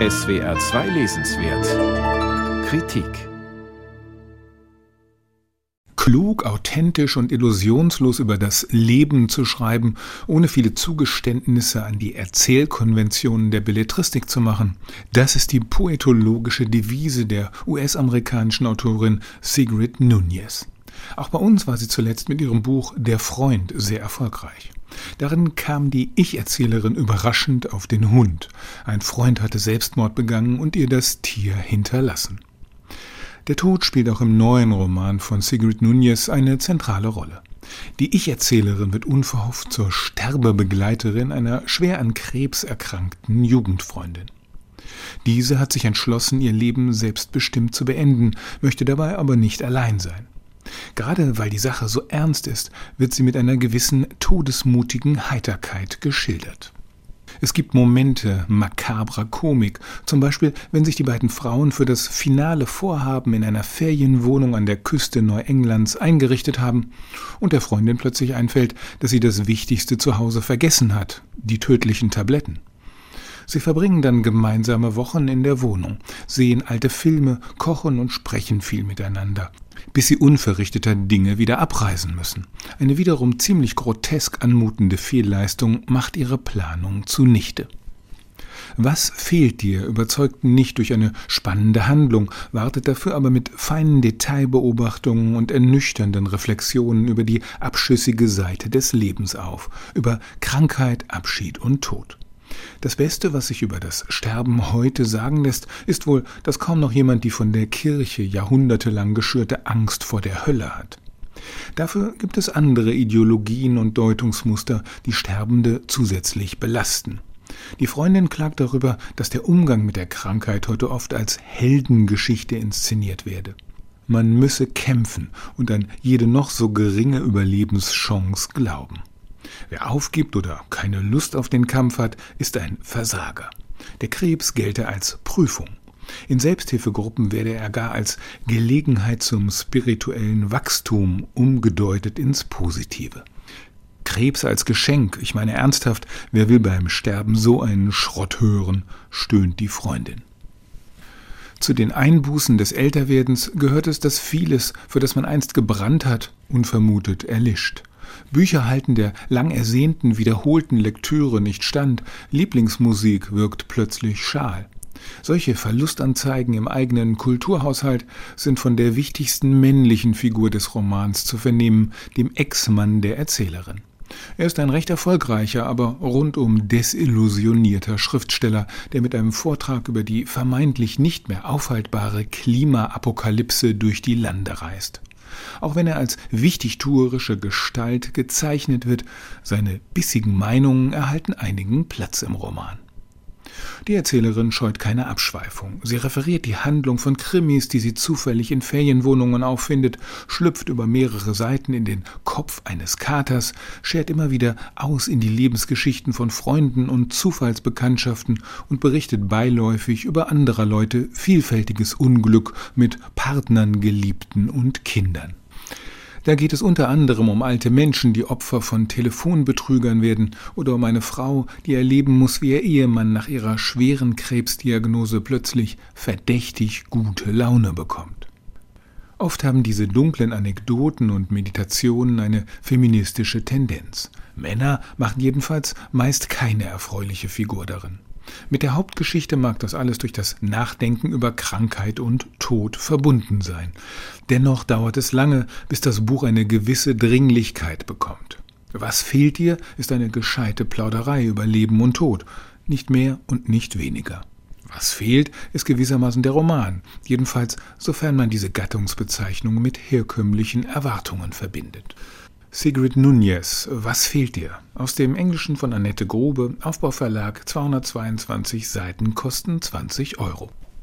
SWR 2 Lesenswert Kritik klug, authentisch und illusionslos über das Leben zu schreiben, ohne viele Zugeständnisse an die Erzählkonventionen der Belletristik zu machen. Das ist die poetologische Devise der US-amerikanischen Autorin Sigrid Nunez. Auch bei uns war sie zuletzt mit ihrem Buch Der Freund sehr erfolgreich. Darin kam die Ich-Erzählerin überraschend auf den Hund. Ein Freund hatte Selbstmord begangen und ihr das Tier hinterlassen. Der Tod spielt auch im neuen Roman von Sigrid Nunez eine zentrale Rolle. Die Ich-Erzählerin wird unverhofft zur Sterbebegleiterin einer schwer an Krebs erkrankten Jugendfreundin. Diese hat sich entschlossen, ihr Leben selbstbestimmt zu beenden, möchte dabei aber nicht allein sein. Gerade weil die Sache so ernst ist, wird sie mit einer gewissen todesmutigen Heiterkeit geschildert. Es gibt Momente makabrer Komik, zum Beispiel wenn sich die beiden Frauen für das finale Vorhaben in einer Ferienwohnung an der Küste Neuenglands eingerichtet haben und der Freundin plötzlich einfällt, dass sie das Wichtigste zu Hause vergessen hat, die tödlichen Tabletten. Sie verbringen dann gemeinsame Wochen in der Wohnung, sehen alte Filme, kochen und sprechen viel miteinander bis sie unverrichteter Dinge wieder abreisen müssen. Eine wiederum ziemlich grotesk anmutende Fehlleistung macht ihre Planung zunichte. Was fehlt dir, überzeugt nicht durch eine spannende Handlung, wartet dafür aber mit feinen Detailbeobachtungen und ernüchternden Reflexionen über die abschüssige Seite des Lebens auf, über Krankheit, Abschied und Tod. Das Beste, was sich über das Sterben heute sagen lässt, ist wohl, dass kaum noch jemand die von der Kirche jahrhundertelang geschürte Angst vor der Hölle hat. Dafür gibt es andere Ideologien und Deutungsmuster, die Sterbende zusätzlich belasten. Die Freundin klagt darüber, dass der Umgang mit der Krankheit heute oft als Heldengeschichte inszeniert werde. Man müsse kämpfen und an jede noch so geringe Überlebenschance glauben. Wer aufgibt oder keine Lust auf den Kampf hat, ist ein Versager. Der Krebs gelte als Prüfung. In Selbsthilfegruppen werde er gar als Gelegenheit zum spirituellen Wachstum umgedeutet ins Positive. Krebs als Geschenk, ich meine ernsthaft, wer will beim Sterben so einen Schrott hören, stöhnt die Freundin. Zu den Einbußen des Älterwerdens gehört es, dass vieles, für das man einst gebrannt hat, unvermutet erlischt. Bücher halten der lang ersehnten, wiederholten Lektüre nicht stand, Lieblingsmusik wirkt plötzlich schal. Solche Verlustanzeigen im eigenen Kulturhaushalt sind von der wichtigsten männlichen Figur des Romans zu vernehmen, dem Ex-Mann der Erzählerin. Er ist ein recht erfolgreicher, aber rundum desillusionierter Schriftsteller, der mit einem Vortrag über die vermeintlich nicht mehr aufhaltbare Klimaapokalypse durch die Lande reist. Auch wenn er als wichtigtuerische Gestalt gezeichnet wird, seine bissigen Meinungen erhalten einigen Platz im Roman. Die Erzählerin scheut keine Abschweifung. Sie referiert die Handlung von Krimis, die sie zufällig in Ferienwohnungen auffindet, schlüpft über mehrere Seiten in den Kopf eines Katers, schert immer wieder aus in die Lebensgeschichten von Freunden und Zufallsbekanntschaften und berichtet beiläufig über anderer Leute vielfältiges Unglück mit Partnern, Geliebten und Kindern. Da geht es unter anderem um alte Menschen, die Opfer von Telefonbetrügern werden, oder um eine Frau, die erleben muss, wie ihr Ehemann nach ihrer schweren Krebsdiagnose plötzlich verdächtig gute Laune bekommt. Oft haben diese dunklen Anekdoten und Meditationen eine feministische Tendenz. Männer machen jedenfalls meist keine erfreuliche Figur darin. Mit der Hauptgeschichte mag das alles durch das Nachdenken über Krankheit und Tod verbunden sein. Dennoch dauert es lange, bis das Buch eine gewisse Dringlichkeit bekommt. Was fehlt dir, ist eine gescheite Plauderei über Leben und Tod, nicht mehr und nicht weniger. Was fehlt, ist gewissermaßen der Roman, jedenfalls sofern man diese Gattungsbezeichnung mit herkömmlichen Erwartungen verbindet. Sigrid Nunez, Was fehlt dir? Aus dem Englischen von Annette Grobe, Aufbauverlag, 222 Seiten, kosten 20 Euro.